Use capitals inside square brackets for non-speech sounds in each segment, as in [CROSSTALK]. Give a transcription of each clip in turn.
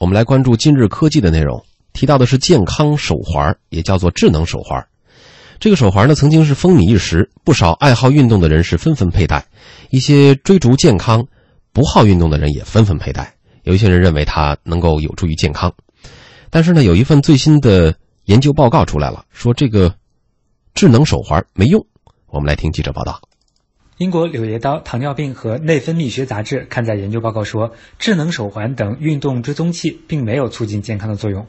我们来关注今日科技的内容，提到的是健康手环，也叫做智能手环。这个手环呢，曾经是风靡一时，不少爱好运动的人士纷纷佩戴，一些追逐健康、不好运动的人也纷纷佩戴。有一些人认为它能够有助于健康，但是呢，有一份最新的研究报告出来了，说这个智能手环没用。我们来听记者报道。英国《柳叶刀糖尿病和内分泌学杂志》刊载研究报告说，智能手环等运动追踪器并没有促进健康的作用。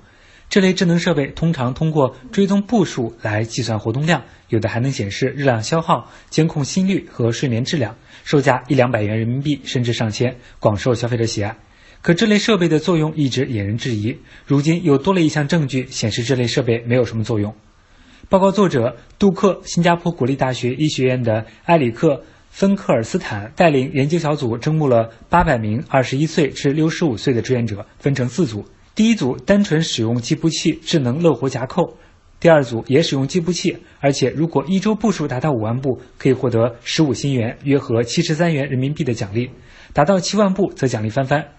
这类智能设备通常通过追踪步数来计算活动量，有的还能显示热量消耗、监控心率和睡眠质量，售价一两百元人民币甚至上千，广受消费者喜爱。可这类设备的作用一直引人质疑，如今又多了一项证据显示这类设备没有什么作用。报告作者杜克，新加坡国立大学医学院的埃里克。芬克尔斯坦带领研究小组征募了八百名二十一岁至六十五岁的志愿者，分成四组。第一组单纯使用计步器智能乐活夹扣，第二组也使用计步器，而且如果一周步数达到五万步，可以获得十五新元（约合七十三元人民币）的奖励；达到七万步则奖励翻番。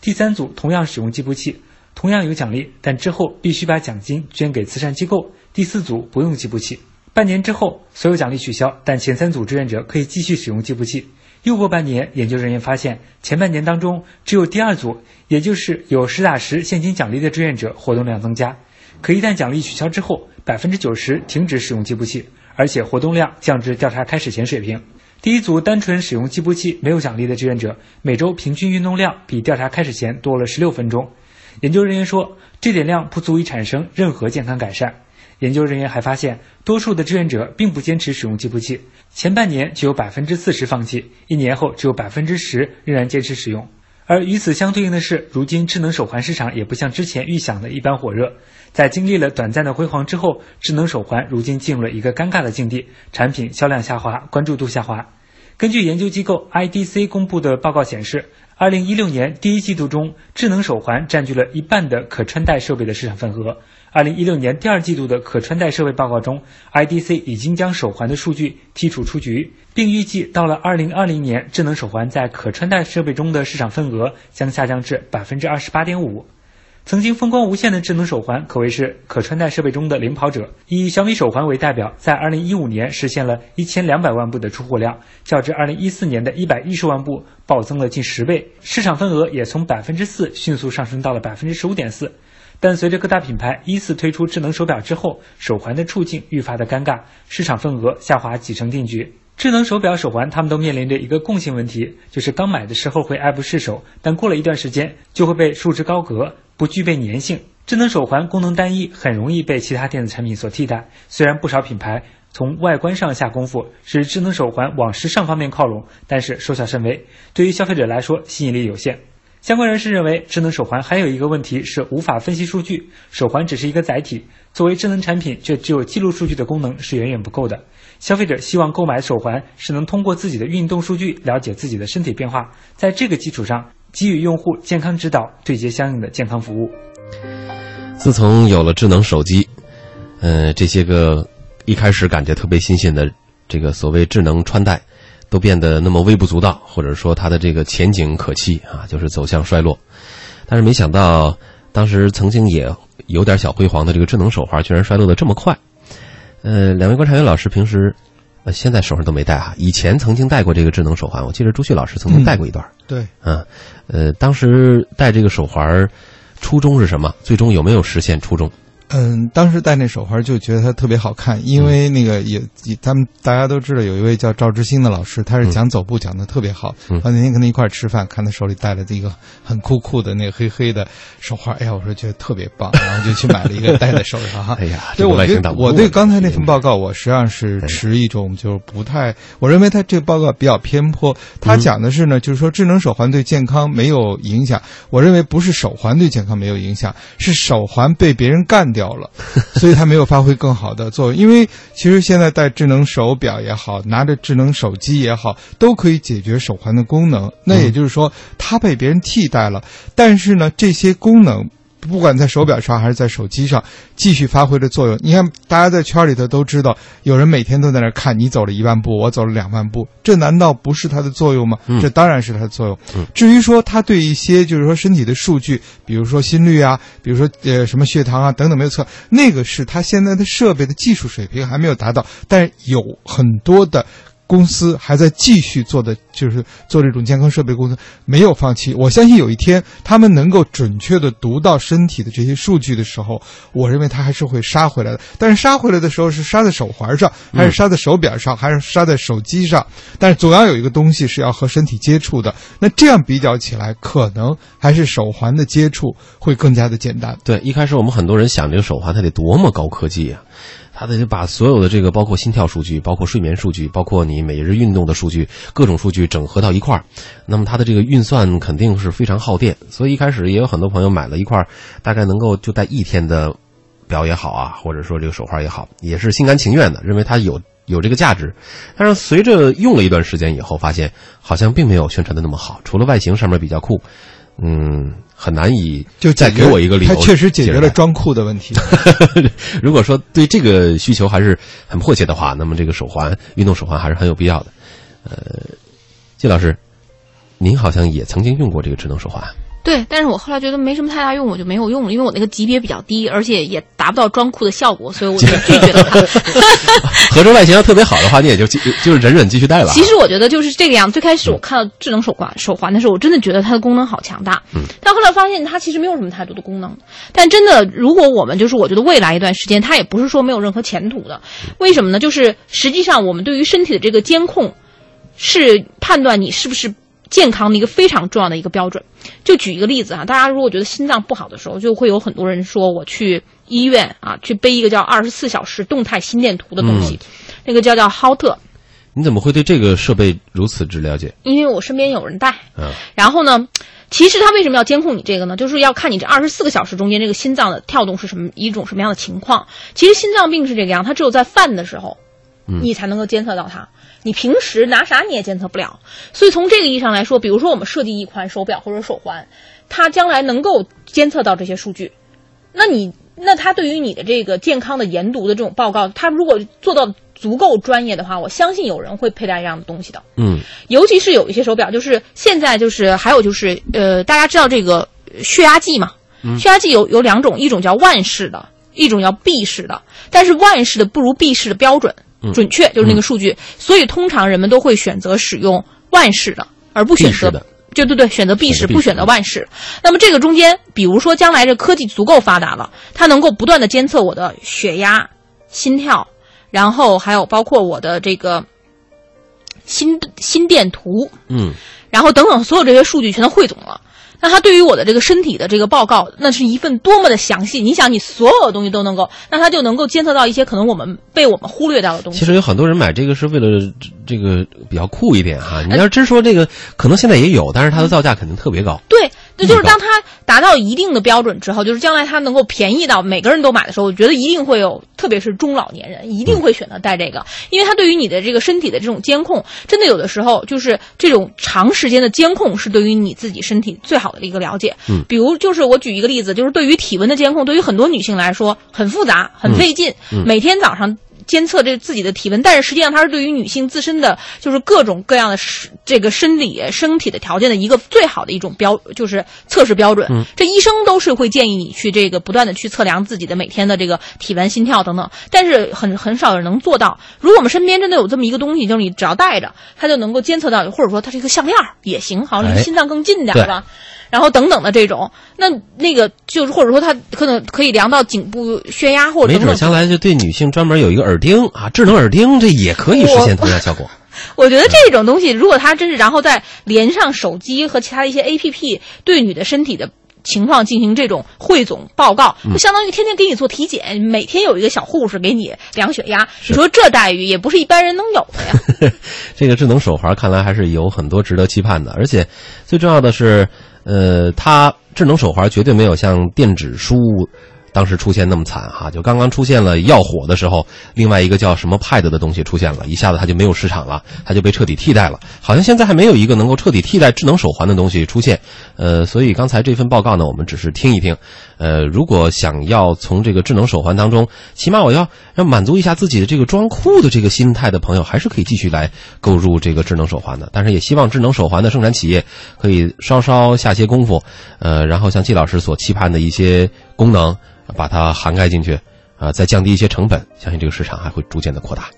第三组同样使用计步器，同样有奖励，但之后必须把奖金捐给慈善机构。第四组不用计步器。半年之后，所有奖励取消，但前三组志愿者可以继续使用计步器。又过半年，研究人员发现，前半年当中，只有第二组，也就是有实打实现金奖励的志愿者活动量增加。可一旦奖励取消之后，百分之九十停止使用计步器，而且活动量降至调查开始前水平。第一组单纯使用计步器没有奖励的志愿者，每周平均运动量比调查开始前多了十六分钟。研究人员说，这点量不足以产生任何健康改善。研究人员还发现，多数的志愿者并不坚持使用计步器，前半年就有百分之四十放弃，一年后只有百分之十仍然坚持使用。而与此相对应的是，如今智能手环市场也不像之前预想的一般火热。在经历了短暂的辉煌之后，智能手环如今进入了一个尴尬的境地，产品销量下滑，关注度下滑。根据研究机构 IDC 公布的报告显示，二零一六年第一季度中，智能手环占据了一半的可穿戴设备的市场份额。二零一六年第二季度的可穿戴设备报告中，IDC 已经将手环的数据剔除出局，并预计到了二零二零年，智能手环在可穿戴设备中的市场份额将下降至百分之二十八点五。曾经风光无限的智能手环可谓是可穿戴设备中的领跑者，以小米手环为代表，在二零一五年实现了一千两百万部的出货量，较之二零一四年的一百一十万部暴增了近十倍，市场份额也从百分之四迅速上升到了百分之十五点四。但随着各大品牌依次推出智能手表之后，手环的处境愈发的尴尬，市场份额下滑几成定局。智能手表、手环，他们都面临着一个共性问题，就是刚买的时候会爱不释手，但过了一段时间就会被束之高阁，不具备粘性。智能手环功能单一，很容易被其他电子产品所替代。虽然不少品牌从外观上下功夫，使智能手环往时尚方面靠拢，但是收效甚微，对于消费者来说吸引力有限。相关人士认为，智能手环还有一个问题是无法分析数据。手环只是一个载体，作为智能产品，却只有记录数据的功能是远远不够的。消费者希望购买手环是能通过自己的运动数据了解自己的身体变化，在这个基础上给予用户健康指导，对接相应的健康服务。自从有了智能手机，呃，这些个一开始感觉特别新鲜的这个所谓智能穿戴。都变得那么微不足道，或者说它的这个前景可期啊，就是走向衰落。但是没想到，当时曾经也有点小辉煌的这个智能手环，居然衰落的这么快。呃，两位观察员老师平时呃现在手上都没戴哈，以前曾经戴过这个智能手环，我记得朱旭老师曾经戴过一段。对，嗯，呃，当时戴这个手环，初衷是什么？最终有没有实现初衷？嗯，当时戴那手环就觉得它特别好看，因为那个也，咱们大家都知道有一位叫赵之星的老师，他是讲走步讲的特别好。我那天跟他一块吃饭，看他手里戴了这个很酷酷的那个黑黑的手环，哎呀，我说觉得特别棒，然后就去买了一个戴在手上。哈，[LAUGHS] 哎呀，对我觉得我对刚才那份报告，我实际上是持一种就是不太，我认为他这个报告比较偏颇。他讲的是呢，就是说智能手环对健康没有影响。我认为不是手环对健康没有影响，是手环被别人干。掉了，[LAUGHS] 所以他没有发挥更好的作用。因为其实现在戴智能手表也好，拿着智能手机也好，都可以解决手环的功能。那也就是说，它被别人替代了。但是呢，这些功能不管在手表上还是在手机上继续发挥着作用。你看，大家在圈里头都知道，有人每天都在那看你走了一万步，我走了两万步，这难道不是它的作用吗？这当然是它的作用。至于说它对一些就是说身体的数据，比如说心率啊，比如说呃什么血糖啊等等没有测，那个是它现在的设备的技术水平还没有达到，但是有很多的。公司还在继续做的，就是做这种健康设备公司没有放弃。我相信有一天他们能够准确的读到身体的这些数据的时候，我认为它还是会杀回来的。但是杀回来的时候是杀在手环上，还是杀在手表上，还是杀在手机上？但是总要有一个东西是要和身体接触的。那这样比较起来，可能还是手环的接触会更加的简单。对，一开始我们很多人想这个手环它得多么高科技啊！它得把所有的这个，包括心跳数据、包括睡眠数据、包括你每日运动的数据，各种数据整合到一块儿。那么它的这个运算肯定是非常耗电，所以一开始也有很多朋友买了一块，大概能够就戴一天的表也好啊，或者说这个手环也好，也是心甘情愿的，认为它有有这个价值。但是随着用了一段时间以后，发现好像并没有宣传的那么好，除了外形上面比较酷，嗯。很难以就再给我一个理由，它确实解决了装酷的问题。[LAUGHS] 如果说对这个需求还是很迫切的话，那么这个手环，运动手环还是很有必要的。呃，季老师，您好像也曾经用过这个智能手环。对，但是我后来觉得没什么太大用，我就没有用了，因为我那个级别比较低，而且也达不到装酷的效果，所以我就 [LAUGHS] 拒绝了它。[LAUGHS] 合着外形要特别好的话，你也就就是忍忍继续戴吧。其实我觉得就是这个样。最开始我看到智能手环手环的时候，我真的觉得它的功能好强大。嗯。但后来发现它其实没有什么太多的功能。但真的，如果我们就是我觉得未来一段时间，它也不是说没有任何前途的。为什么呢？就是实际上我们对于身体的这个监控，是判断你是不是。健康的一个非常重要的一个标准，就举一个例子啊，大家如果觉得心脏不好的时候，就会有很多人说我去医院啊，去背一个叫二十四小时动态心电图的东西，那个叫叫浩特。你怎么会对这个设备如此之了解？因为我身边有人带。嗯。然后呢，其实他为什么要监控你这个呢？就是要看你这二十四个小时中间这个心脏的跳动是什么一种什么样的情况。其实心脏病是这个样，它只有在犯的时候，你才能够监测到它。你平时拿啥你也监测不了，所以从这个意义上来说，比如说我们设计一款手表或者手环，它将来能够监测到这些数据，那你那它对于你的这个健康的研读的这种报告，它如果做到足够专业的话，我相信有人会佩戴这样的东西的。嗯，尤其是有一些手表，就是现在就是还有就是呃，大家知道这个血压计嘛？血压计有有两种，一种叫腕式的，一种叫臂式的，但是腕式的不如臂式的标准。准确就是那个数据，所以通常人们都会选择使用万氏的，而不选择就对对，选择 B 式，不选择万氏。那么这个中间，比如说将来这科技足够发达了，它能够不断的监测我的血压、心跳，然后还有包括我的这个心心电图，嗯，然后等等所有这些数据全都汇总了。那它对于我的这个身体的这个报告，那是一份多么的详细！你想，你所有的东西都能够，那它就能够监测到一些可能我们被我们忽略掉的东西。其实有很多人买这个是为了这个比较酷一点哈。你要真说这个，可能现在也有，但是它的造价肯定特别高。对。那就是当它达到一定的标准之后，就是将来它能够便宜到每个人都买的时候，我觉得一定会有，特别是中老年人一定会选择戴这个，因为它对于你的这个身体的这种监控，真的有的时候就是这种长时间的监控是对于你自己身体最好的一个了解。嗯，比如就是我举一个例子，就是对于体温的监控，对于很多女性来说很复杂、很费劲，每天早上。监测这自己的体温，但是实际上它是对于女性自身的就是各种各样的这个生理身体的条件的一个最好的一种标，就是测试标准。这医生都是会建议你去这个不断的去测量自己的每天的这个体温、心跳等等，但是很很少有人能做到。如果我们身边真的有这么一个东西，就是你只要带着，它就能够监测到，或者说它是一个项链也行，好像离心脏更近点吧。然后等等的这种，那那个就是或者说它可能可以量到颈部血压，或者没准将来就对女性专门有一个耳钉啊，智能耳钉，这也可以实现同样效果。我觉得这种东西，如果它真是然后再连上手机和其他一些 A P P，对你的身体的情况进行这种汇总报告，就相当于天天给你做体检，每天有一个小护士给你量血压。你说这待遇也不是一般人能有的呀。[LAUGHS] 这个智能手环看来还是有很多值得期盼的，而且最重要的是。呃，它智能手环绝对没有像电子书当时出现那么惨哈，就刚刚出现了要火的时候，另外一个叫什么 Pad 的东西出现了，一下子它就没有市场了，它就被彻底替代了。好像现在还没有一个能够彻底替代智能手环的东西出现。呃，所以刚才这份报告呢，我们只是听一听。呃，如果想要从这个智能手环当中，起码我要要满足一下自己的这个装酷的这个心态的朋友，还是可以继续来购入这个智能手环的。但是也希望智能手环的生产企业可以稍稍下些功夫，呃，然后像季老师所期盼的一些功能，把它涵盖进去，啊，再降低一些成本，相信这个市场还会逐渐的扩大。